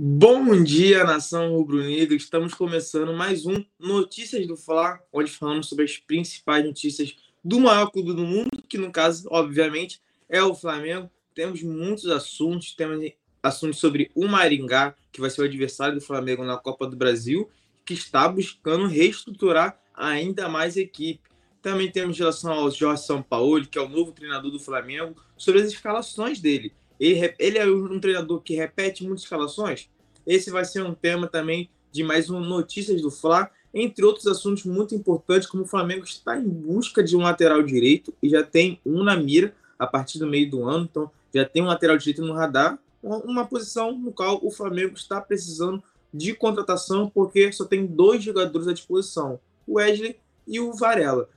Bom dia, nação rubro-negra. Estamos começando mais um Notícias do Fla, onde falamos sobre as principais notícias do maior clube do mundo, que no caso, obviamente, é o Flamengo. Temos muitos assuntos, temos assuntos sobre o Maringá, que vai ser o adversário do Flamengo na Copa do Brasil, que está buscando reestruturar ainda mais a equipe. Também temos relação ao Jorge Sampaoli, que é o novo treinador do Flamengo, sobre as escalações dele. Ele, ele é um treinador que repete muitas escalações. Esse vai ser um tema também de mais um Notícias do Fla, entre outros assuntos muito importantes, como o Flamengo está em busca de um lateral direito e já tem um na mira a partir do meio do ano, então já tem um lateral direito no radar, uma posição no qual o Flamengo está precisando de contratação, porque só tem dois jogadores à disposição, o Wesley e o Varela.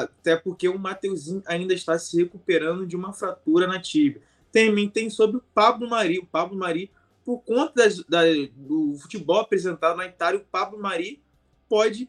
Até porque o Mateuzinho ainda está se recuperando de uma fratura na tíbia também tem sobre o Pablo Mari. O Pablo Mari, por conta das, da, do futebol apresentado na Itália, o Pablo Mari pode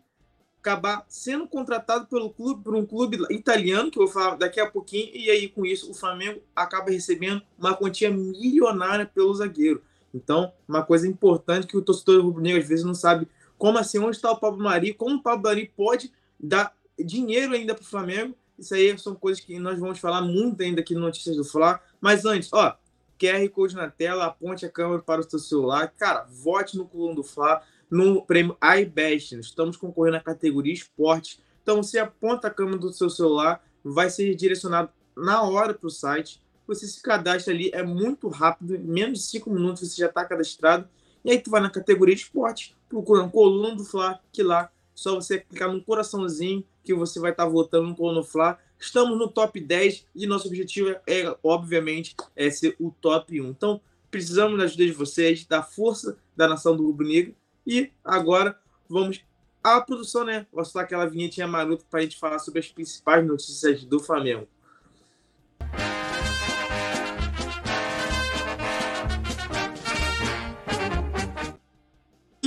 acabar sendo contratado pelo clube, por um clube italiano, que eu vou falar daqui a pouquinho, e aí com isso o Flamengo acaba recebendo uma quantia milionária pelo zagueiro. Então, uma coisa importante que o torcedor rubro-negro às vezes não sabe como assim, onde está o Pablo Mari, como o Pablo Mari pode dar dinheiro ainda para o Flamengo isso aí são coisas que nós vamos falar muito ainda aqui no Notícias do Fla. Mas antes, ó, QR Code na tela, aponte a câmera para o seu celular. Cara, vote no Coluna do Fla, no prêmio iBest. Estamos concorrendo na categoria esporte. Então, você aponta a câmera do seu celular, vai ser direcionado na hora para o site. Você se cadastra ali, é muito rápido, em menos de 5 minutos você já está cadastrado. E aí tu vai na categoria esporte, procurando Coluna do Fla, que lá só você clicar no coraçãozinho que você vai estar tá votando no Colono Fla. Estamos no top 10 e nosso objetivo é, obviamente, é ser o top 1. Então, precisamos da ajuda de vocês, da força da nação do Rubro Negro. E agora vamos à produção, né? Vou soltar aquela vinhetinha maluca para a gente falar sobre as principais notícias do Flamengo.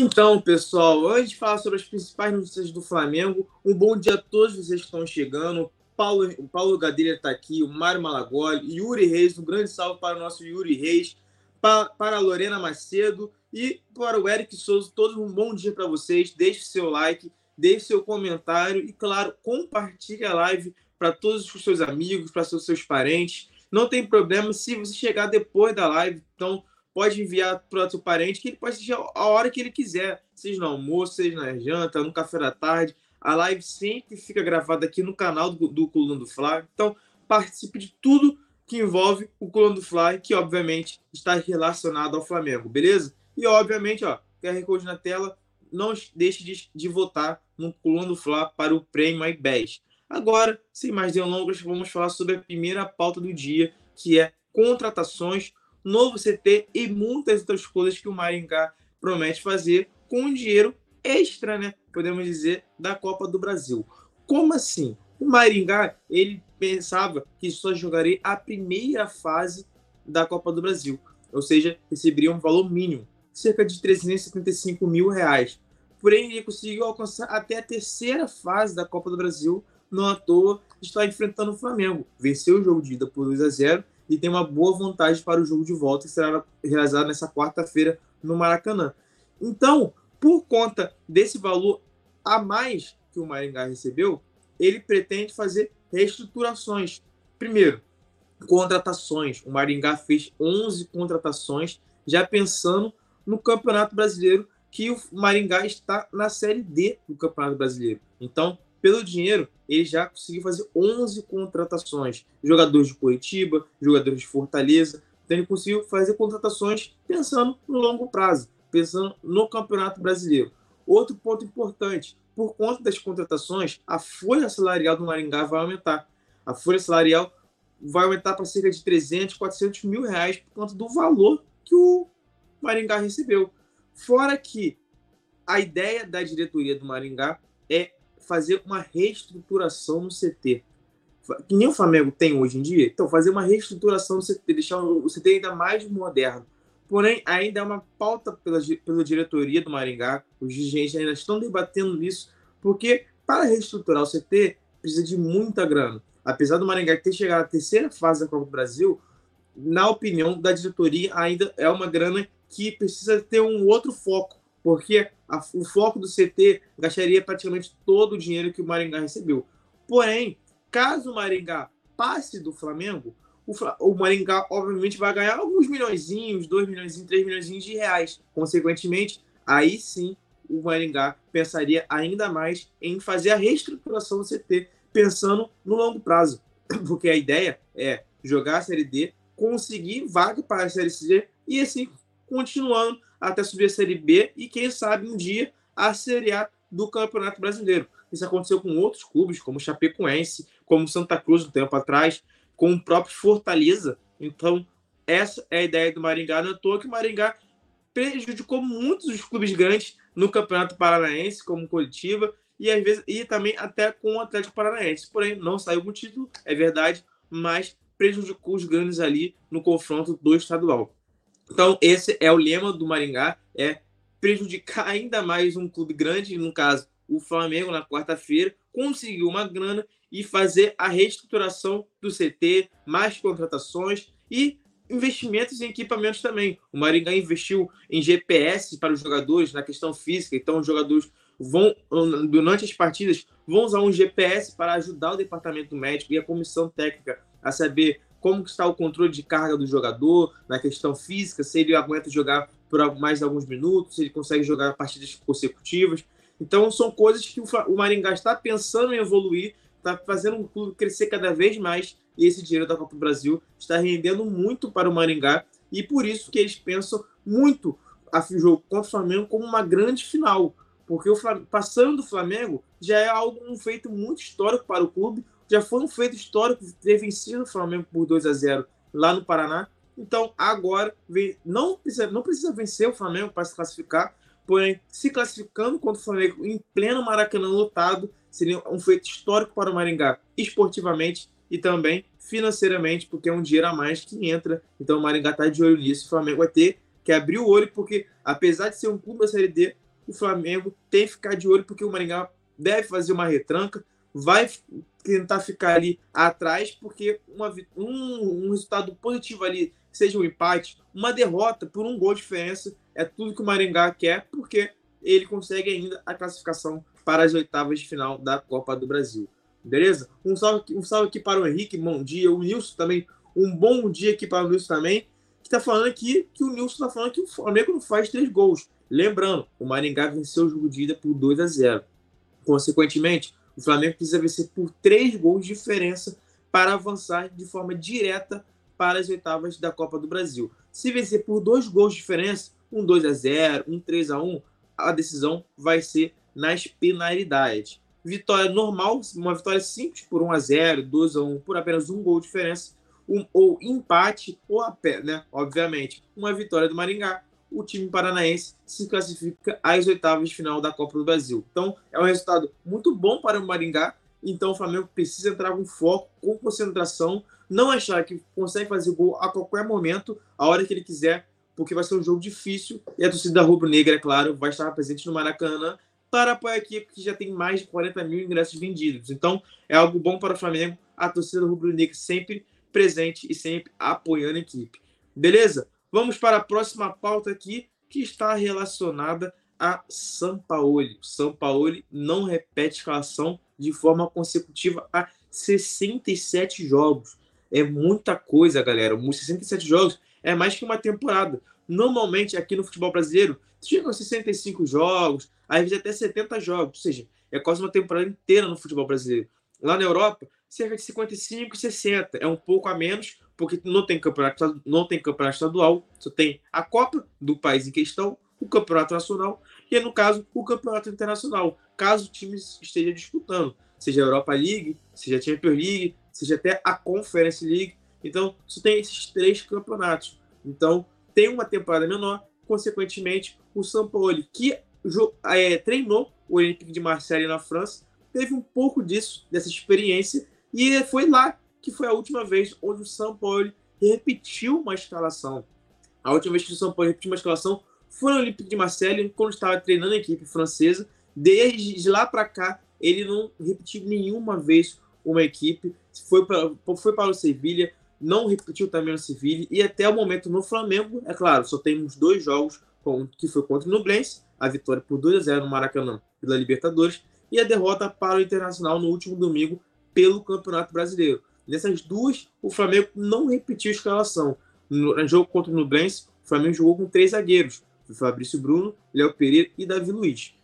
Então, pessoal, antes de falar sobre as principais notícias do Flamengo, um bom dia a todos vocês que estão chegando. Paulo, o Paulo Gadelha está aqui, o Mário Malagoli, Yuri Reis, um grande salve para o nosso Yuri Reis, para, para a Lorena Macedo e para o Eric Souza. Todos um bom dia para vocês. Deixe seu like, deixe seu comentário e, claro, compartilhe a live para todos os seus amigos, para os seus parentes. Não tem problema se você chegar depois da live. Então, pode enviar para o seu parente, que ele pode assistir a hora que ele quiser, seja no almoço, seja na janta, no café da tarde. A live sempre fica gravada aqui no canal do, do Coluna do Fly. Então, participe de tudo que envolve o Coluna do Fly, que obviamente está relacionado ao Flamengo, beleza? E obviamente, ó, QR Code na tela, não deixe de, de votar no Coluna do Fly para o Prêmio iBest. Agora, sem mais delongas, vamos falar sobre a primeira pauta do dia, que é contratações novo CT e muitas outras coisas que o Maringá promete fazer com dinheiro extra, né? Podemos dizer, da Copa do Brasil. Como assim? O Maringá, ele pensava que só jogaria a primeira fase da Copa do Brasil, ou seja, receberia um valor mínimo, cerca de 375 mil reais. Porém, ele conseguiu alcançar até a terceira fase da Copa do Brasil, não à toa está enfrentando o Flamengo. Venceu o jogo de ida por 2 a 0 e tem uma boa vontade para o jogo de volta que será realizado nessa quarta-feira no Maracanã. Então, por conta desse valor a mais que o Maringá recebeu, ele pretende fazer reestruturações. Primeiro, contratações. O Maringá fez 11 contratações, já pensando no Campeonato Brasileiro, que o Maringá está na Série D do Campeonato Brasileiro. Então, pelo dinheiro, ele já conseguiu fazer 11 contratações. Jogadores de Curitiba, jogadores de Fortaleza. Então ele conseguiu fazer contratações pensando no longo prazo, pensando no Campeonato Brasileiro. Outro ponto importante, por conta das contratações, a folha salarial do Maringá vai aumentar. A folha salarial vai aumentar para cerca de 300, 400 mil reais por conta do valor que o Maringá recebeu. Fora que a ideia da diretoria do Maringá é fazer uma reestruturação no CT. Que nem o Flamengo tem hoje em dia. Então, fazer uma reestruturação no CT, deixar o CT ainda mais moderno. Porém, ainda é uma pauta pela, pela diretoria do Maringá. Os dirigentes ainda estão debatendo isso, porque para reestruturar o CT precisa de muita grana. Apesar do Maringá ter chegado à terceira fase da Copa do Brasil, na opinião da diretoria, ainda é uma grana que precisa ter um outro foco, porque a, o foco do CT gastaria praticamente todo o dinheiro que o Maringá recebeu. Porém, caso o Maringá passe do Flamengo, o, o Maringá obviamente vai ganhar alguns milhões, 2 milhões, 3 milhões de reais. Consequentemente, aí sim o Maringá pensaria ainda mais em fazer a reestruturação do CT, pensando no longo prazo. Porque a ideia é jogar a Série D, conseguir vaga para a Série C e assim continuando até subir a Série B e, quem sabe, um dia a Série A do Campeonato Brasileiro. Isso aconteceu com outros clubes, como Chapecoense, como Santa Cruz um tempo atrás, com o próprio Fortaleza. Então, essa é a ideia do Maringá. Não é toa que o Maringá prejudicou muitos dos clubes grandes no Campeonato Paranaense, como Curitiba, e às vezes e também até com o Atlético Paranaense. Porém, não saiu com título, é verdade, mas prejudicou os grandes ali no confronto do estadual. Então, esse é o lema do Maringá, é prejudicar ainda mais um clube grande, no caso, o Flamengo, na quarta-feira, conseguir uma grana e fazer a reestruturação do CT, mais contratações e investimentos em equipamentos também. O Maringá investiu em GPS para os jogadores na questão física, então os jogadores vão, durante as partidas, vão usar um GPS para ajudar o departamento médico e a comissão técnica a saber como está o controle de carga do jogador, na questão física, se ele aguenta jogar por mais alguns minutos, se ele consegue jogar partidas consecutivas. Então, são coisas que o Maringá está pensando em evoluir, está fazendo o clube crescer cada vez mais, e esse dinheiro da Copa do Brasil está rendendo muito para o Maringá, e por isso que eles pensam muito a jogo contra o Flamengo como uma grande final, porque o Flamengo, passando do Flamengo já é algo um feito muito histórico para o clube, já foi um feito histórico ter vencido o Flamengo por 2 a 0 lá no Paraná. Então, agora, não precisa, não precisa vencer o Flamengo para se classificar, porém, se classificando contra o Flamengo em pleno Maracanã lotado, seria um feito histórico para o Maringá, esportivamente e também financeiramente, porque é um dinheiro a mais que entra. Então, o Maringá está de olho nisso. O Flamengo vai ter que abrir o olho, porque apesar de ser um clube da Série D, o Flamengo tem que ficar de olho, porque o Maringá deve fazer uma retranca, vai tentar ficar ali atrás, porque uma, um, um resultado positivo ali, seja um empate, uma derrota por um gol de diferença, é tudo que o Maringá quer, porque ele consegue ainda a classificação para as oitavas de final da Copa do Brasil. Beleza? Um salve, um salve aqui para o Henrique, bom dia. O Nilson também, um bom dia aqui para o Nilson também, que está falando aqui que o Nilson está falando que o Flamengo não faz três gols. Lembrando, o Maringá venceu o jogo de ida por 2 a 0. Consequentemente, o Flamengo precisa vencer por três gols de diferença para avançar de forma direta para as oitavas da Copa do Brasil. Se vencer por dois gols de diferença, um 2 a 0, um 3 a 1, a decisão vai ser nas penalidades. Vitória normal, uma vitória simples por 1 a 0, 2 a 1, por apenas um gol de diferença, um, ou empate ou a pé, né? Obviamente, uma vitória do Maringá o time paranaense se classifica às oitavas de final da Copa do Brasil. Então, é um resultado muito bom para o Maringá. Então, o Flamengo precisa entrar com foco, com concentração, não achar que consegue fazer gol a qualquer momento, a hora que ele quiser, porque vai ser um jogo difícil. E a torcida rubro-negra, é claro, vai estar presente no Maracanã para apoiar a equipe que já tem mais de 40 mil ingressos vendidos. Então, é algo bom para o Flamengo, a torcida rubro-negra sempre presente e sempre apoiando a equipe. Beleza? Vamos para a próxima pauta aqui, que está relacionada a São Paulo. São Paulo não repete escalação de forma consecutiva há 67 jogos. É muita coisa, galera. 67 jogos é mais que uma temporada. Normalmente, aqui no futebol brasileiro, chegam a 65 jogos, às vezes até 70 jogos. Ou seja, é quase uma temporada inteira no futebol brasileiro. Lá na Europa, cerca de 55 e 60. É um pouco a menos, porque não tem campeonato, não tem campeonato estadual, só tem a Copa do país em questão, o campeonato nacional e, no caso, o campeonato internacional, caso o time esteja disputando, seja a Europa League, seja a Champions League, seja até a Conference League. Então, só tem esses três campeonatos. Então, tem uma temporada menor, consequentemente, o São Paulo, que é, treinou o Olympique de Marseille na França, teve um pouco disso, dessa experiência, e foi lá que foi a última vez onde o São Paulo repetiu uma escalação. A última vez que o São Paulo repetiu uma escalação foi no Olympique de Marseille, quando estava treinando a equipe francesa. Desde lá para cá, ele não repetiu nenhuma vez uma equipe. Foi para, foi para o Sevilha, não repetiu também no Sevilla e até o momento no Flamengo, é claro, só temos dois jogos, que foi contra o Nublense, a vitória por 2 a 0 no Maracanã pela Libertadores e a derrota para o Internacional no último domingo pelo Campeonato Brasileiro. Nessas duas, o Flamengo não repetiu a escalação. No jogo contra o Nublense, o Flamengo jogou com três zagueiros, Fabrício Bruno, Léo Pereira e Davi Luiz.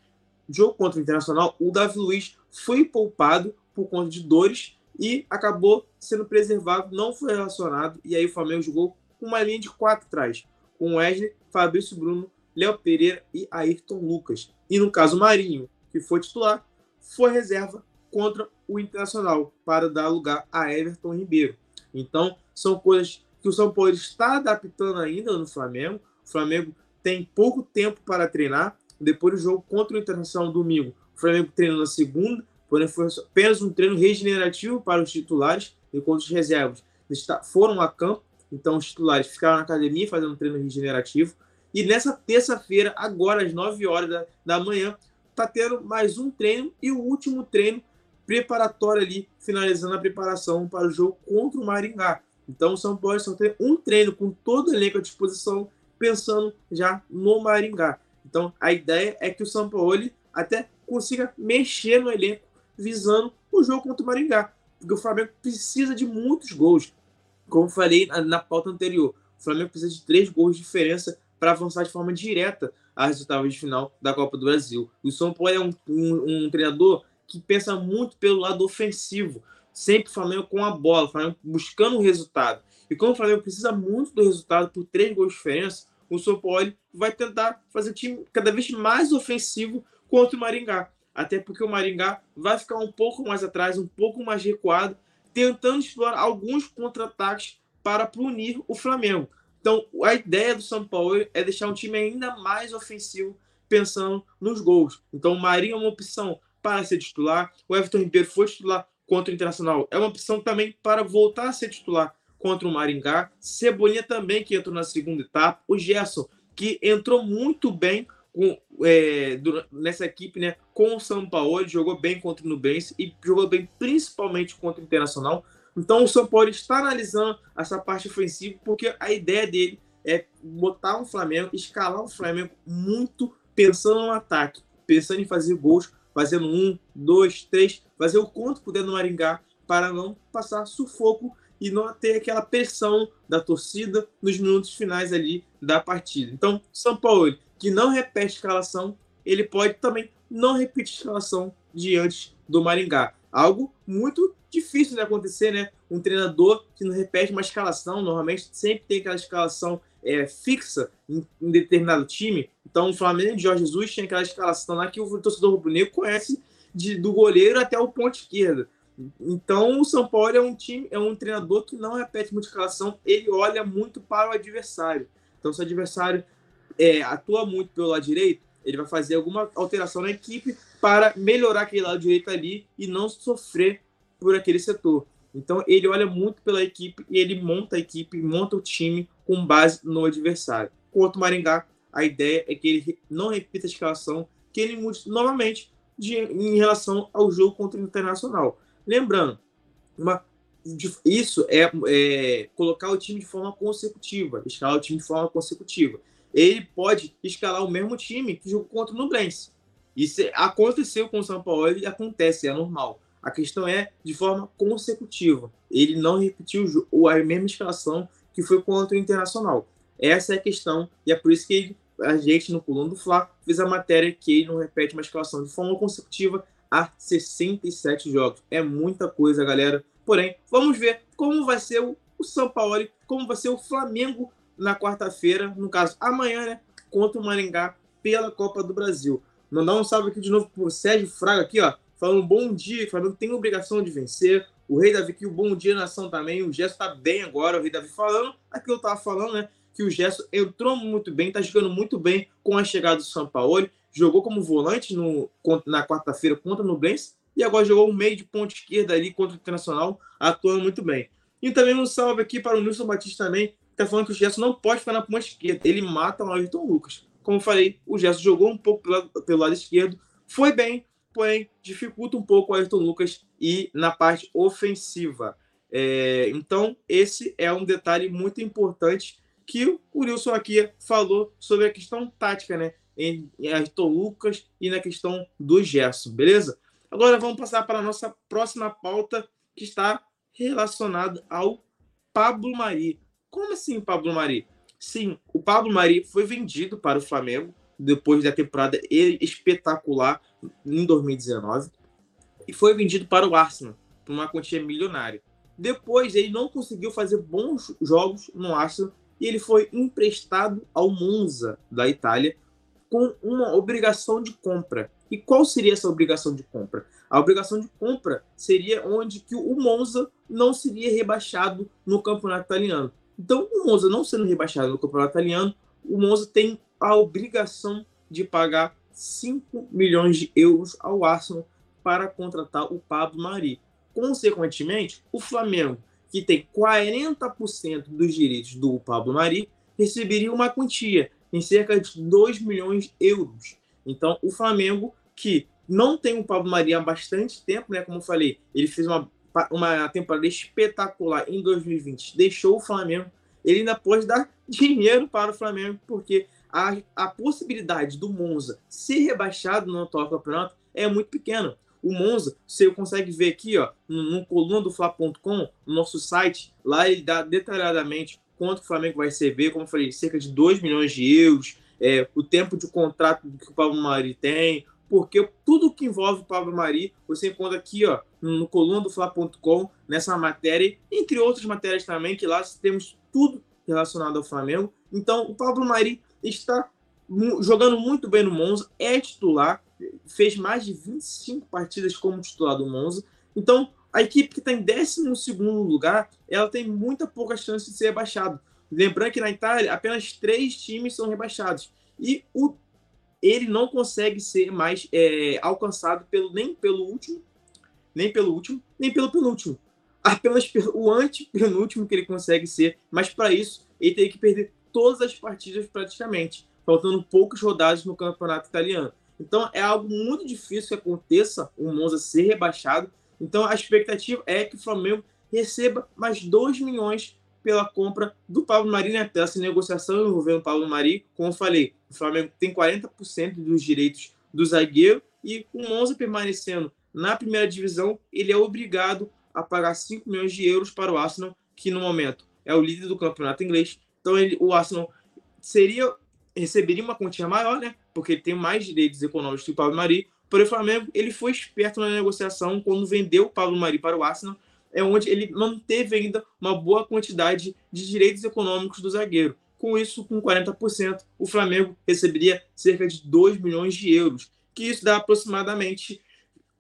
No jogo contra o Internacional, o Davi Luiz foi poupado por conta de dores e acabou sendo preservado, não foi relacionado, e aí o Flamengo jogou com uma linha de quatro atrás, com Wesley, Fabrício Bruno, Léo Pereira e Ayrton Lucas. E no caso Marinho, que foi titular, foi reserva contra o Internacional para dar lugar a Everton Ribeiro. Então, são coisas que o São Paulo está adaptando ainda no Flamengo. O Flamengo tem pouco tempo para treinar. Depois do jogo contra o Internacional domingo, o Flamengo treinou na segunda, porém foi apenas um treino regenerativo para os titulares, enquanto os reservas foram a campo, então os titulares ficaram na academia fazendo um treino regenerativo. E nessa terça-feira, agora às 9 horas da, da manhã, está tendo mais um treino e o último treino preparatório ali, finalizando a preparação para o jogo contra o Maringá. Então o São Paulo só tem um treino com todo o elenco à disposição, pensando já no Maringá. Então a ideia é que o São Paulo até consiga mexer no elenco visando o jogo contra o Maringá. Porque o Flamengo precisa de muitos gols. Como falei na, na pauta anterior, o Flamengo precisa de três gols de diferença para avançar de forma direta às oitavas de final da Copa do Brasil. O São Paulo é um, um, um treinador que pensa muito pelo lado ofensivo, sempre o Flamengo com a bola, o Flamengo buscando o resultado. E como o Flamengo precisa muito do resultado por três gols de diferença, o São Paulo vai tentar fazer o time cada vez mais ofensivo contra o Maringá até porque o Maringá vai ficar um pouco mais atrás, um pouco mais recuado, tentando explorar alguns contra-ataques para punir o Flamengo. Então, a ideia do São Paulo é deixar um time ainda mais ofensivo, pensando nos gols. Então, o Marinho é uma opção para ser titular, o Everton Ribeiro foi titular contra o Internacional, é uma opção também para voltar a ser titular contra o Maringá. Cebolinha também, que entrou na segunda etapa. O Gerson, que entrou muito bem com, é, nessa equipe, né, com o São Paulo, jogou bem contra o Nubense e jogou bem principalmente contra o Internacional. Então o São Paulo está analisando essa parte ofensiva porque a ideia dele é botar um Flamengo, escalar um Flamengo muito pensando no ataque, pensando em fazer gols, fazendo um, dois, três, fazer o quanto puder no Maringá para não passar sufoco e não ter aquela pressão da torcida nos minutos finais ali da partida. Então, São Paulo que não repete escalação, ele pode também não repetir escalação diante do Maringá. Algo muito difícil de acontecer, né? Um treinador que não repete uma escalação, normalmente sempre tem aquela escalação é, fixa em, em, determinado time. Então, o Flamengo de Jorge Jesus tinha aquela escalação lá que o torcedor rubro-negro conhece de, do goleiro até o ponto esquerdo. Então, o São Paulo é um time, é um treinador que não repete muita escalação, ele olha muito para o adversário. Então, se o adversário é, atua muito pelo lado direito, ele vai fazer alguma alteração na equipe para melhorar aquele lado direito ali e não sofrer por aquele setor. Então ele olha muito pela equipe e ele monta a equipe, monta o time com base no adversário. Quanto o Maringá, a ideia é que ele não repita a escalação, que ele mude novamente de, em relação ao jogo contra o Internacional. Lembrando, uma, isso é, é, colocar o time de forma consecutiva, escalar o time de forma consecutiva ele pode escalar o mesmo time que jogou contra o Nublense. Isso aconteceu com o São Paulo e acontece, é normal. A questão é de forma consecutiva. Ele não repetiu a mesma escalação que foi contra o Internacional. Essa é a questão e é por isso que ele, a gente no Coluna do Fla fez a matéria que ele não repete uma escalação de forma consecutiva há 67 jogos. É muita coisa, galera. Porém, vamos ver como vai ser o, o São Paulo, como vai ser o Flamengo na quarta-feira, no caso amanhã, né, contra o Maringá pela Copa do Brasil. Mandar um salve aqui de novo pro Sérgio Fraga aqui, ó, falando bom dia, o Flamengo tem obrigação de vencer. O Rei Davi aqui, o bom dia nação também. O Gesso tá bem agora, o Rei Davi falando. Aqui eu tava falando, né, que o Gesso entrou muito bem, tá jogando muito bem com a chegada do São Paulo. Jogou como volante no, na quarta-feira contra o Nublense e agora jogou um meio de ponta esquerda ali contra o Internacional, atuando muito bem. E também um salve aqui para o Nilson Batista também, tá falando que o Gerson não pode ficar na ponta esquerda. Ele mata o Ayrton Lucas. Como eu falei, o Gerson jogou um pouco pelo, pelo lado esquerdo, foi bem, porém dificulta um pouco o Ayrton Lucas e na parte ofensiva. É, então, esse é um detalhe muito importante que o Wilson aqui falou sobre a questão tática, né? Em, em Ayrton Lucas e na questão do Gerson, beleza? Agora vamos passar para a nossa próxima pauta, que está relacionada ao Pablo Mari. Como assim, Pablo Mari? Sim, o Pablo Mari foi vendido para o Flamengo depois da temporada espetacular em 2019 e foi vendido para o Arsenal por uma quantia milionária. Depois ele não conseguiu fazer bons jogos no Arsenal e ele foi emprestado ao Monza da Itália com uma obrigação de compra. E qual seria essa obrigação de compra? A obrigação de compra seria onde que o Monza não seria rebaixado no campeonato italiano. Então, o Monza não sendo rebaixado no campeonato italiano, o Monza tem a obrigação de pagar 5 milhões de euros ao Arsenal para contratar o Pablo Mari. Consequentemente, o Flamengo, que tem 40% dos direitos do Pablo Mari, receberia uma quantia em cerca de 2 milhões de euros. Então, o Flamengo, que não tem o Pablo Mari há bastante tempo, né? Como eu falei, ele fez uma, uma temporada espetacular em 2020, deixou o Flamengo. Ele ainda pode dar dinheiro para o Flamengo, porque a, a possibilidade do Monza ser rebaixado no atual campeonato é muito pequena. O Monza, você consegue ver aqui, ó, no, no coluna do Fla.com, no nosso site, lá ele dá detalhadamente quanto o Flamengo vai receber, como eu falei, cerca de 2 milhões de euros, é, o tempo de contrato que o Pablo Mari tem, porque tudo que envolve o Pablo Mari, você encontra aqui, ó, no coluna do Fla.com, nessa matéria, entre outras matérias também, que lá temos tudo relacionado ao Flamengo. Então, o Pablo Mari está jogando muito bem no Monza, é titular, fez mais de 25 partidas como titular do Monza. Então, a equipe que está em 12 lugar, ela tem muita pouca chance de ser rebaixado. Lembrando que na Itália, apenas três times são rebaixados. E o, ele não consegue ser mais é, alcançado pelo, nem pelo último, nem pelo último, nem pelo penúltimo. Apenas o antepenúltimo que ele consegue ser. Mas para isso, ele tem que perder todas as partidas praticamente, faltando poucas rodadas no campeonato italiano. Então é algo muito difícil que aconteça o Monza ser rebaixado. Então a expectativa é que o Flamengo receba mais 2 milhões pela compra do Pablo Mari, né? Pela essa negociação envolvendo o Pablo Mari. Como eu falei, o Flamengo tem 40% dos direitos do zagueiro e o Monza permanecendo na primeira divisão, ele é obrigado a pagar 5 milhões de euros para o Arsenal, que no momento é o líder do campeonato inglês. Então ele, o Arsenal seria receberia uma quantia maior, né? Porque ele tem mais direitos econômicos que o Pablo Mari. Porém, o Flamengo ele foi esperto na negociação quando vendeu o Pablo Mari para o Arsenal, é onde ele manteve ainda uma boa quantidade de direitos econômicos do zagueiro. Com isso, com 40%, o Flamengo receberia cerca de 2 milhões de euros, que isso dá aproximadamente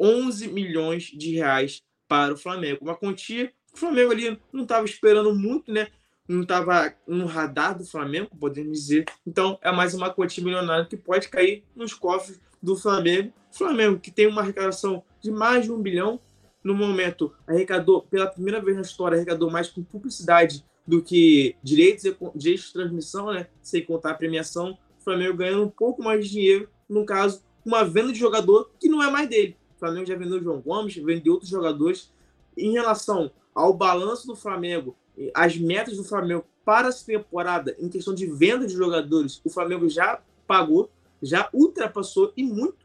11 milhões de reais para o Flamengo. Uma quantia que o Flamengo ali não estava esperando muito, né? Não estava no radar do Flamengo, podemos dizer. Então, é mais uma quantia milionária que pode cair nos cofres do Flamengo. Flamengo, que tem uma arrecadação de mais de um bilhão, no momento, arrecadou, pela primeira vez na história, arrecadou mais com publicidade do que direitos, direitos de transmissão, né? sem contar a premiação. O Flamengo ganhando um pouco mais de dinheiro, no caso, uma venda de jogador que não é mais dele. O Flamengo já vendeu o João Gomes, vendeu outros jogadores. Em relação ao balanço do Flamengo as metas do Flamengo para essa temporada, em questão de venda de jogadores, o Flamengo já pagou, já ultrapassou e muito,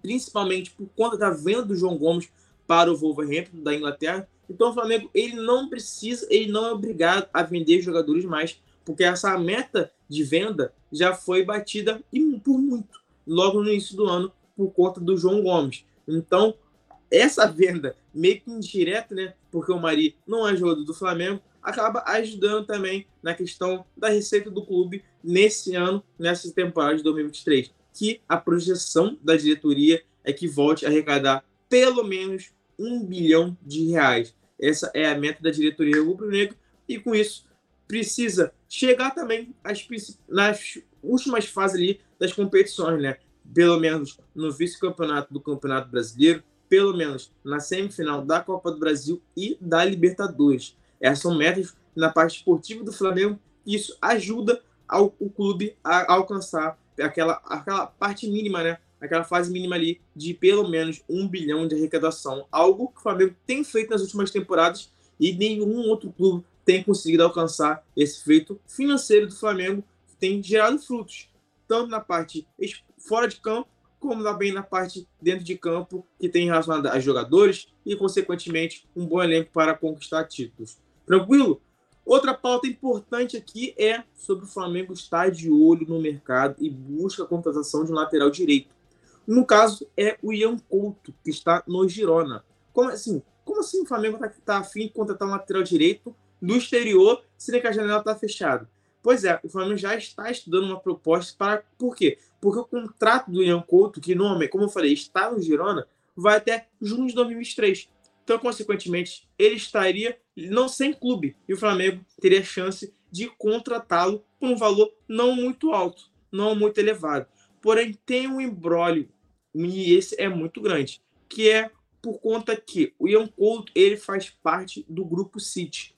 principalmente por conta da venda do João Gomes para o Wolverhampton da Inglaterra. Então o Flamengo ele não precisa, ele não é obrigado a vender jogadores mais, porque essa meta de venda já foi batida e por muito logo no início do ano por conta do João Gomes. Então essa venda meio que indireta, né? Porque o Mari não é jogador do Flamengo, acaba ajudando também na questão da receita do clube nesse ano, nessa temporada de 2023, que a projeção da diretoria é que volte a arrecadar pelo menos um bilhão de reais. Essa é a meta da diretoria rubro-negra e com isso precisa chegar também às, nas últimas fases ali das competições, né? Pelo menos no vice-campeonato do Campeonato Brasileiro, pelo menos na semifinal da Copa do Brasil e da Libertadores. Essas são metas na parte esportiva do Flamengo e isso ajuda ao, o clube a, alcançar aquela, aquela parte mínima, né? Aquela fase mínima ali de pelo menos um bilhão de arrecadação. Algo que o Flamengo tem feito nas últimas temporadas e nenhum outro clube tem conseguido alcançar esse feito financeiro do Flamengo, que tem gerado frutos, tanto na parte fora de campo, como também na parte dentro de campo, que tem relacionado a jogadores e, consequentemente, um bom elenco para conquistar títulos. Tranquilo? Outra pauta importante aqui é sobre o Flamengo estar de olho no mercado e busca a contratação de um lateral direito. No caso, é o Ian Couto, que está no Girona. Como assim? Como assim o Flamengo está tá afim de contratar um lateral direito do exterior, sendo que a janela está fechada? Pois é, o Flamengo já está estudando uma proposta para. Por quê? Porque o contrato do Ian Couto, que normalmente, como eu falei, está no Girona, vai até junho de 2023. Então, consequentemente, ele estaria não sem clube e o Flamengo teria chance de contratá-lo por um valor não muito alto, não muito elevado. Porém, tem um embrólio e esse é muito grande, que é por conta que o Ian Couto ele faz parte do grupo City.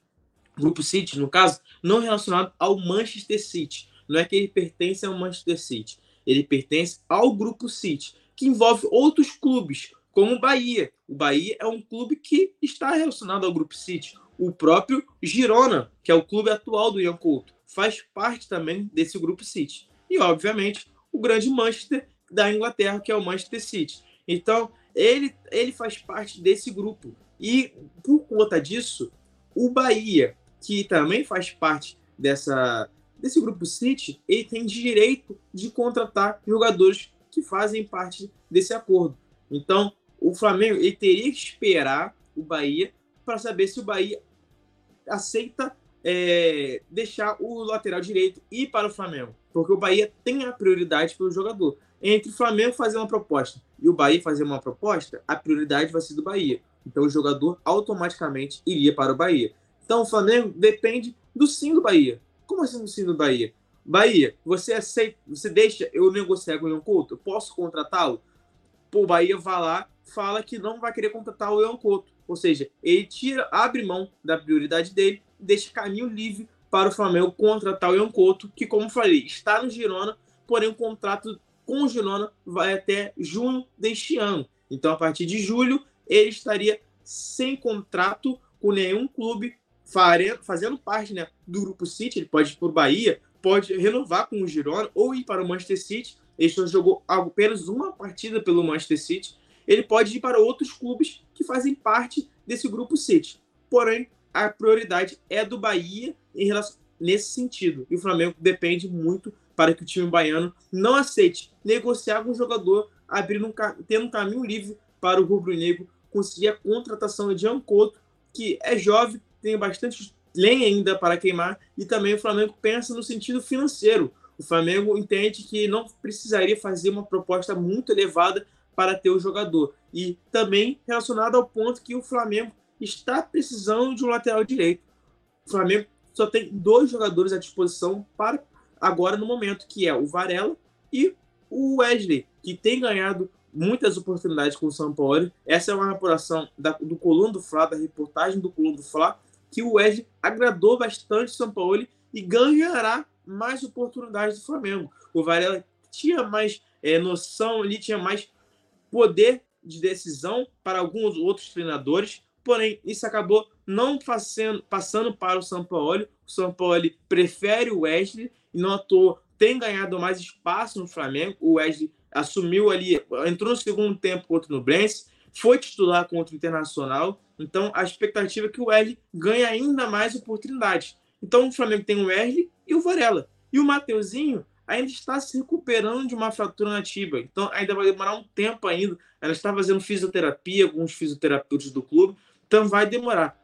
Grupo City, no caso, não relacionado ao Manchester City. Não é que ele pertence ao Manchester City. Ele pertence ao grupo City, que envolve outros clubes, como o Bahia. O Bahia é um clube que está relacionado ao Grupo City. O próprio Girona, que é o clube atual do Ian Couto, faz parte também desse Grupo City. E, obviamente, o grande Manchester da Inglaterra, que é o Manchester City. Então, ele, ele faz parte desse grupo. E, por conta disso, o Bahia, que também faz parte dessa, desse grupo City, ele tem direito de contratar jogadores que fazem parte desse acordo. Então, o Flamengo ele teria que esperar o Bahia para saber se o Bahia aceita é, deixar o lateral direito ir para o Flamengo, porque o Bahia tem a prioridade pelo jogador. Entre o Flamengo fazer uma proposta e o Bahia fazer uma proposta, a prioridade vai ser do Bahia. Então o jogador automaticamente iria para o Bahia. Então o Flamengo depende do sim do Bahia. Como assim do sim do Bahia? Bahia, você aceita, você deixa eu negociar com o Ian Couto? Eu posso contratá-lo? o Bahia vai lá fala que não vai querer contratar o Leão Couto. Ou seja, ele tira, abre mão da prioridade dele deixa caminho livre para o Flamengo contratar o Leão Couto, que, como falei, está no Girona, porém o contrato com o Girona vai até junho deste ano. Então, a partir de julho, ele estaria sem contrato com nenhum clube, fazendo parte né, do Grupo City. Ele pode ir para o Bahia, pode renovar com o Girona ou ir para o Manchester City. Ele só jogou apenas uma partida pelo Manchester City ele pode ir para outros clubes que fazem parte desse grupo City. Porém, a prioridade é do Bahia em relação, nesse sentido. E o Flamengo depende muito para que o time baiano não aceite negociar com o jogador, abrindo um, tendo um caminho livre para o rubro-negro conseguir a contratação de Ancoto, que é jovem, tem bastante lenha ainda para queimar, e também o Flamengo pensa no sentido financeiro. O Flamengo entende que não precisaria fazer uma proposta muito elevada para ter o jogador. E também relacionado ao ponto que o Flamengo está precisando de um lateral direito. O Flamengo só tem dois jogadores à disposição para agora no momento, que é o Varela e o Wesley, que tem ganhado muitas oportunidades com o São Paulo. Essa é uma apuração da, do Coluna do Fla, da reportagem do Coluna do Fla, que o Wesley agradou bastante o São Paulo e ganhará mais oportunidades do Flamengo. O Varela tinha mais é, noção, ele tinha mais poder de decisão para alguns outros treinadores, porém isso acabou não fazendo, passando para o São Paulo. O São Paulo prefere o Wesley e não toa tem ganhado mais espaço no Flamengo. O Wesley assumiu ali, entrou no segundo tempo contra o Nublense, foi titular contra o Internacional. Então a expectativa é que o Wesley ganhe ainda mais oportunidades. Então o Flamengo tem o Wesley e o Varela. E o Mateuzinho ainda está se recuperando de uma fratura na tíbia. Então, ainda vai demorar um tempo ainda. Ela está fazendo fisioterapia, alguns fisioterapeutas do clube. Então, vai demorar.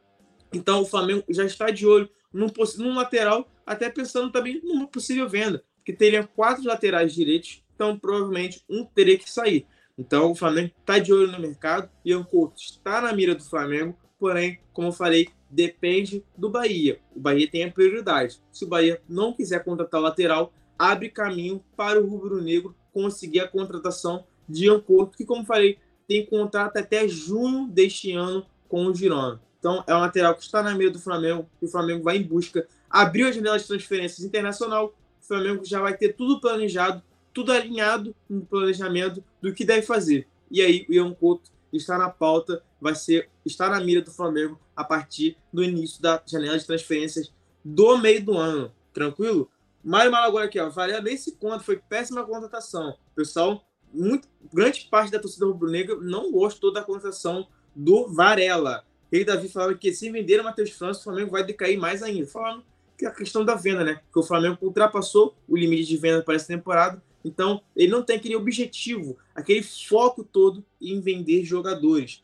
Então, o Flamengo já está de olho num, num lateral, até pensando também numa possível venda, que teria quatro laterais direitos, então provavelmente um teria que sair. Então, o Flamengo está de olho no mercado. Ian Couto está na mira do Flamengo, porém, como eu falei, depende do Bahia. O Bahia tem a prioridade. Se o Bahia não quiser contratar o lateral, abre caminho para o rubro-negro conseguir a contratação de Ian Couto, que, como falei, tem contrato até junho deste ano com o Girona. Então, é um lateral que está na mira do Flamengo, e o Flamengo vai em busca. Abriu a janela de transferências internacional, o Flamengo já vai ter tudo planejado, tudo alinhado no planejamento do que deve fazer. E aí, o Ian Couto está na pauta, vai ser está na mira do Flamengo a partir do início da janela de transferências do meio do ano. Tranquilo? Mário Malagora aqui, ó. Varela nem se conta, foi péssima contratação. Pessoal, muito, grande parte da torcida rubro-negra não gostou da contratação do Varela. Ele Davi falando que se vender o Matheus França, o Flamengo vai decair mais ainda. Falando que a questão da venda, né? Que o Flamengo ultrapassou o limite de venda para essa temporada. Então, ele não tem aquele objetivo, aquele foco todo em vender jogadores.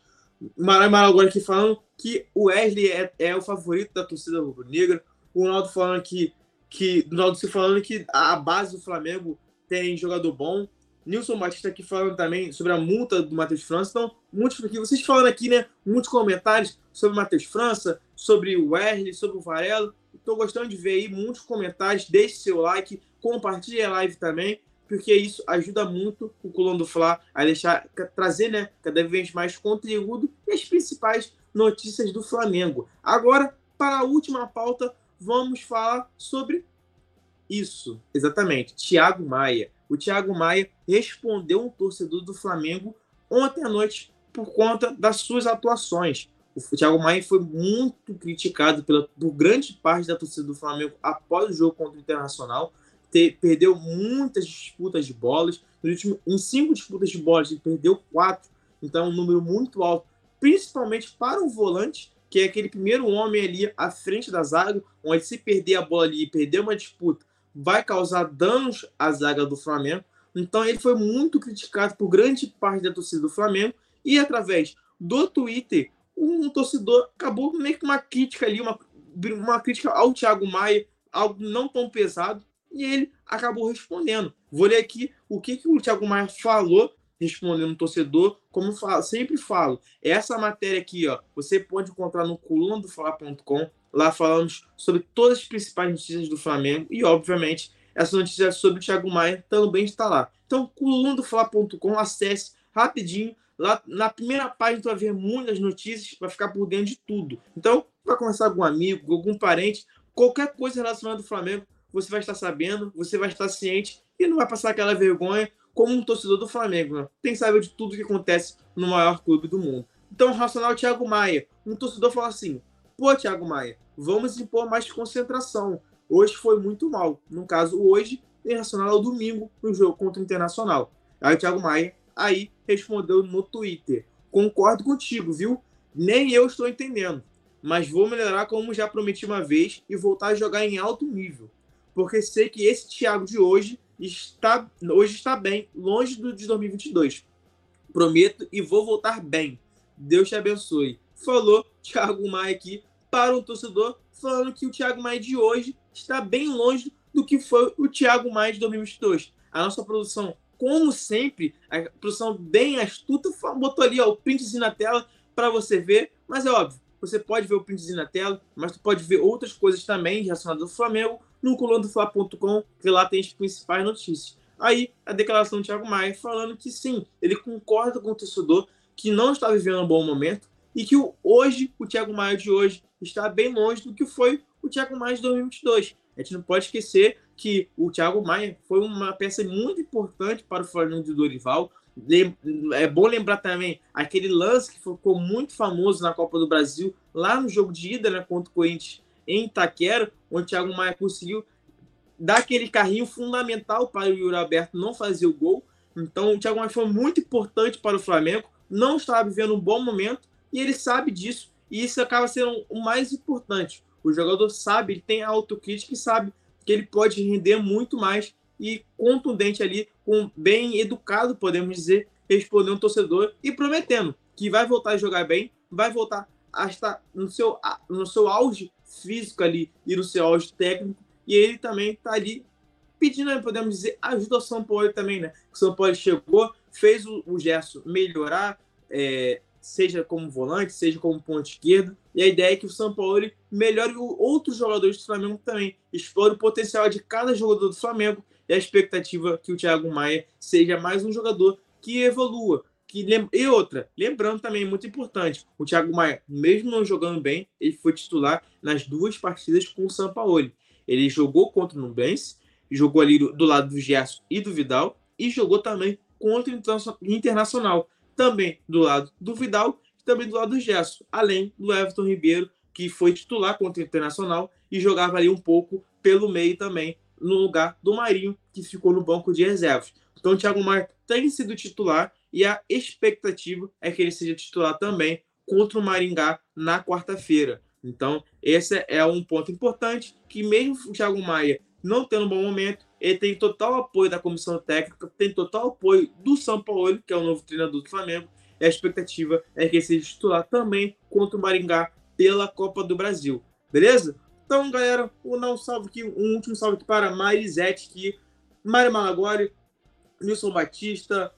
Marai agora aqui falando que o Wesley é, é o favorito da torcida rubro-negra. O Ronaldo falando que, que Ronaldo se falando que a base do Flamengo tem jogador bom. Nilson Batista aqui falando também sobre a multa do Matheus França. Então, muitos aqui, vocês falando aqui, né? Muitos comentários sobre o Matheus França, sobre o Wesley, sobre o Varelo. Estou gostando de ver aí muitos comentários. Deixe seu like, compartilhe a live também, porque isso ajuda muito o Coluna do Fla a deixar, trazer, né? Cada vez mais conteúdo e as principais notícias do Flamengo. Agora, para a última pauta, vamos falar sobre isso. Exatamente. Thiago Maia o Thiago Maia respondeu um torcedor do Flamengo ontem à noite por conta das suas atuações. O Thiago Maia foi muito criticado pela, por grande parte da torcida do Flamengo após o jogo contra o Internacional. Ter, perdeu muitas disputas de bolas. Último, em cinco disputas de bolas, ele perdeu quatro. Então, é um número muito alto, principalmente para o volante, que é aquele primeiro homem ali à frente da zaga, onde se perder a bola ali e perder uma disputa, vai causar danos à zaga do Flamengo. Então ele foi muito criticado por grande parte da torcida do Flamengo e através do Twitter um torcedor acabou meio que uma crítica ali, uma, uma crítica ao Thiago Maia, algo não tão pesado, e ele acabou respondendo. Vou ler aqui o que, que o Thiago Maia falou respondendo o torcedor, como falo, sempre falo, essa matéria aqui, ó, você pode encontrar no coluna do falar.com. Lá falamos sobre todas as principais notícias do Flamengo e, obviamente, essa notícia sobre o Thiago Maia também está lá. Então, colunadofla.com, acesse rapidinho. Lá na primeira página tu vai ver muitas notícias, vai ficar por dentro de tudo. Então, vai conversar com um amigo, algum parente, qualquer coisa relacionada ao Flamengo, você vai estar sabendo, você vai estar ciente e não vai passar aquela vergonha como um torcedor do Flamengo. Né? Tem que saber de tudo que acontece no maior clube do mundo. Então, racional Thiago Maia. Um torcedor fala assim: pô, Thiago Maia, vamos impor mais concentração. Hoje foi muito mal. No caso, hoje, relação ao domingo, no jogo contra o Internacional. Aí o Thiago Maia aí respondeu no Twitter. Concordo contigo, viu? Nem eu estou entendendo. Mas vou melhorar como já prometi uma vez e voltar a jogar em alto nível. Porque sei que esse Thiago de hoje está hoje está bem, longe do de 2022. Prometo e vou voltar bem. Deus te abençoe. Falou Thiago Maia aqui para um torcedor, falando que o Thiago Maia de hoje está bem longe do que foi o Thiago Maia de 2022. A nossa produção, como sempre, a produção bem astuta, botou ali ó, o printzinho na tela para você ver, mas é óbvio, você pode ver o printzinho na tela, mas você pode ver outras coisas também relacionadas ao Flamengo no colunadofla.com, que lá tem as principais notícias. Aí, a declaração do Thiago Maia falando que sim, ele concorda com o torcedor que não está vivendo um bom momento, e que hoje, o Thiago Maia de hoje, está bem longe do que foi o Thiago Maia de 2022. A gente não pode esquecer que o Thiago Maia foi uma peça muito importante para o Flamengo de Dorival. É bom lembrar também aquele lance que ficou muito famoso na Copa do Brasil, lá no jogo de ida né, contra o Corinthians em Itaquera, onde o Thiago Maia conseguiu dar aquele carrinho fundamental para o Yuri Alberto não fazer o gol. Então, o Thiago Maia foi muito importante para o Flamengo, não estava vivendo um bom momento e ele sabe disso. E isso acaba sendo o mais importante. O jogador sabe, ele tem autocrítica e sabe que ele pode render muito mais e contundente ali, com bem educado, podemos dizer, respondendo o torcedor e prometendo que vai voltar a jogar bem, vai voltar a estar no seu, no seu auge físico ali e no seu auge técnico. E ele também está ali pedindo, podemos dizer, ajuda ao São Paulo também, né? O São Paulo chegou, fez o, o Gerson melhorar, é, seja como volante, seja como ponto esquerdo. E a ideia é que o São Paulo melhore outros jogadores do Flamengo também, explore o potencial de cada jogador do Flamengo e a expectativa que o Thiago Maia seja mais um jogador que evolua. Que. E outra, lembrando também, muito importante, o Thiago Maia, mesmo não jogando bem, ele foi titular nas duas partidas com o São Paulo. Ele jogou contra o Nublense, jogou ali do lado do Gerson e do Vidal, e jogou também contra o Internacional também do lado do Vidal e também do lado do Gerson, além do Everton Ribeiro, que foi titular contra o Internacional e jogava ali um pouco pelo meio também, no lugar do Marinho, que ficou no banco de reservas. Então o Thiago Maia tem sido titular e a expectativa é que ele seja titular também contra o Maringá na quarta-feira. Então, esse é um ponto importante que mesmo o Thiago Maia não tendo um bom momento, ele tem total apoio da comissão técnica, tem total apoio do São Paulo, que é o novo treinador do Flamengo, e a expectativa é que ele seja titular também contra o Maringá pela Copa do Brasil. Beleza? Então, galera, um, não salve aqui, um último salve aqui para Marisete, que Mário Malagori, Nilson Batista,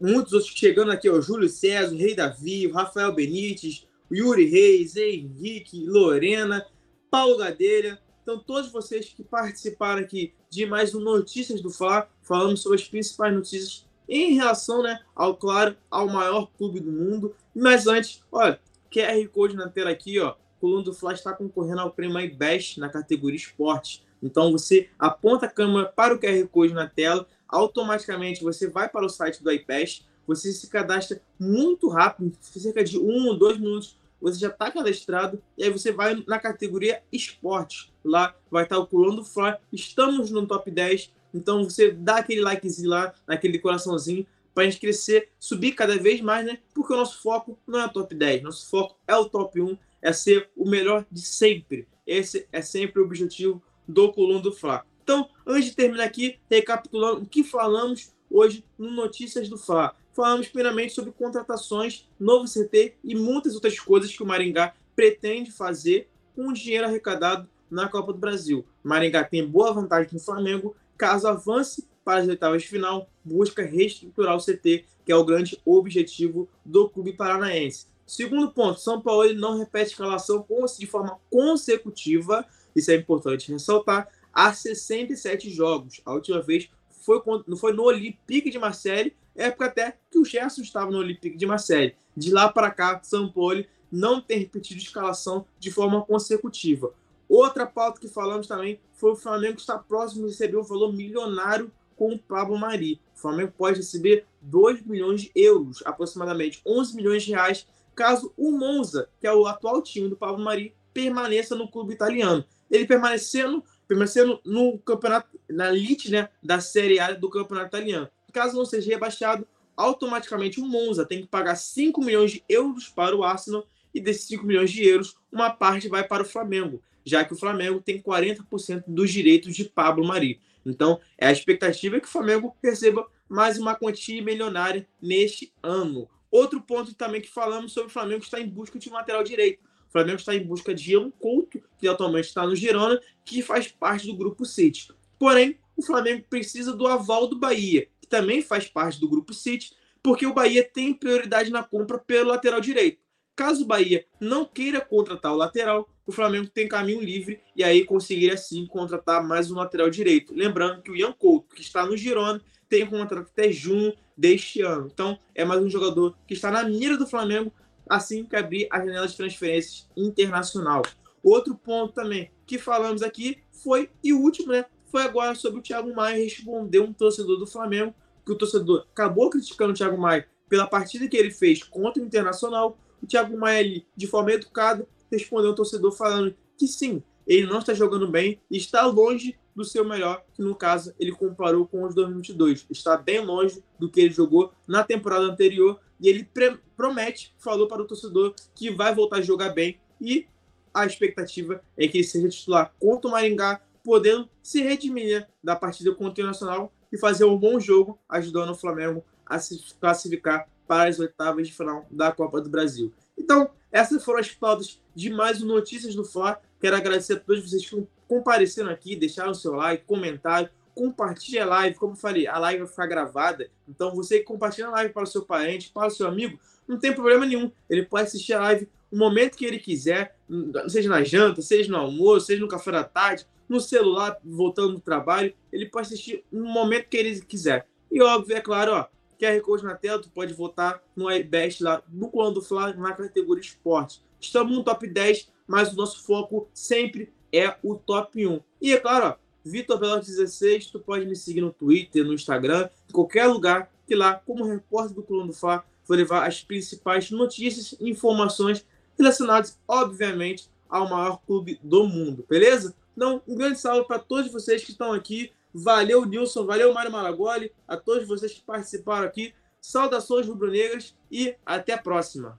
muitos outros chegando aqui, o Júlio César, Rei Davi, Rafael Benítez, o Yuri Reis, Henrique, Lorena, Paulo Gadelha, então, todos vocês que participaram aqui de mais um Notícias do Fla, falamos sobre as principais notícias em relação, né, ao, claro, ao maior clube do mundo. Mas antes, olha, QR Code na tela aqui, ó. O Coluna do Fla está concorrendo ao prêmio iBest na categoria esporte. Então, você aponta a câmera para o QR Code na tela, automaticamente você vai para o site do iBest, você se cadastra muito rápido, cerca de um ou dois minutos você já está cadastrado e aí você vai na categoria esporte. Lá vai estar tá o Colão do Fly. Estamos no top 10. Então você dá aquele likezinho lá, naquele coraçãozinho, para a gente crescer, subir cada vez mais, né? Porque o nosso foco não é o top 10, nosso foco é o top 1, é ser o melhor de sempre. Esse é sempre o objetivo do Coluna do Fla. Então, antes de terminar aqui, recapitulando o que falamos hoje no Notícias do Fla falamos primeiramente sobre contratações, novo CT e muitas outras coisas que o Maringá pretende fazer com o dinheiro arrecadado na Copa do Brasil. Maringá tem boa vantagem no Flamengo, caso avance para as oitavas de final, busca reestruturar o CT, que é o grande objetivo do clube paranaense. Segundo ponto, São Paulo não repete escalação de forma consecutiva, isso é importante ressaltar, há 67 jogos. A última vez foi, foi no Olympique de Marseille época até que o Gerson estava no Olympique de Marseille. De lá para cá, Paulo não tem repetido escalação de forma consecutiva. Outra pauta que falamos também foi o Flamengo está próximo de receber um valor milionário com o Pablo Mari. O Flamengo pode receber 2 milhões de euros, aproximadamente 11 milhões de reais, caso o Monza, que é o atual time do Pablo Mari, permaneça no clube italiano. Ele permanecendo, permanecendo no campeonato, na elite né, da Série A do campeonato italiano. Caso não seja rebaixado, automaticamente o Monza tem que pagar 5 milhões de euros para o Arsenal e desses 5 milhões de euros, uma parte vai para o Flamengo, já que o Flamengo tem 40% dos direitos de Pablo Mari. Então, é a expectativa que o Flamengo receba mais uma quantia milionária neste ano. Outro ponto também que falamos sobre o Flamengo está em busca de um lateral direito. O Flamengo está em busca de um Couto, que atualmente está no Girona, que faz parte do grupo City. Porém, o Flamengo precisa do aval do Bahia, também faz parte do grupo City, porque o Bahia tem prioridade na compra pelo lateral direito. Caso o Bahia não queira contratar o lateral, o Flamengo tem caminho livre e aí conseguiria sim contratar mais um lateral direito. Lembrando que o Ian Couto, que está no Girona, tem contrato até junho deste ano. Então, é mais um jogador que está na mira do Flamengo assim que abrir a janela de transferências internacional. Outro ponto também que falamos aqui foi, e o último, né, foi agora sobre o Thiago Maia responder um torcedor do Flamengo, que o torcedor acabou criticando o Thiago Maia pela partida que ele fez contra o Internacional. O Thiago Maia, ali, de forma educada, respondeu ao torcedor falando que sim, ele não está jogando bem e está longe do seu melhor, que no caso ele comparou com os 2022. Está bem longe do que ele jogou na temporada anterior e ele promete, falou para o torcedor que vai voltar a jogar bem e a expectativa é que ele seja titular contra o Maringá podendo se redimir da partida contra o Internacional e fazer um bom jogo, ajudando o Flamengo a se classificar para as oitavas de final da Copa do Brasil. Então, essas foram as pautas de mais um Notícias do Fla. Quero agradecer a todos vocês que compareceram aqui, deixaram o seu like, comentário, compartilhe a live. Como eu falei, a live vai ficar gravada. Então, você compartilha a live para o seu parente, para o seu amigo, não tem problema nenhum. Ele pode assistir a live no momento que ele quiser, seja na janta, seja no almoço, seja no café da tarde, no celular, voltando do trabalho, ele pode assistir no momento que ele quiser. E óbvio, é claro, ó, QR Code na tela, tu pode votar no iBest lá no Colando do Fla, na categoria esporte. Estamos no top 10, mas o nosso foco sempre é o top 1. E é claro, ó, Vitor Veloz 16, tu pode me seguir no Twitter, no Instagram, em qualquer lugar, que lá, como repórter do Colando do Fla, vou levar as principais notícias e informações relacionadas, obviamente, ao maior clube do mundo, beleza? Então, um grande salve para todos vocês que estão aqui. Valeu, Nilson, valeu, Mário Malagoli, a todos vocês que participaram aqui. Saudações rubro-negras e até a próxima.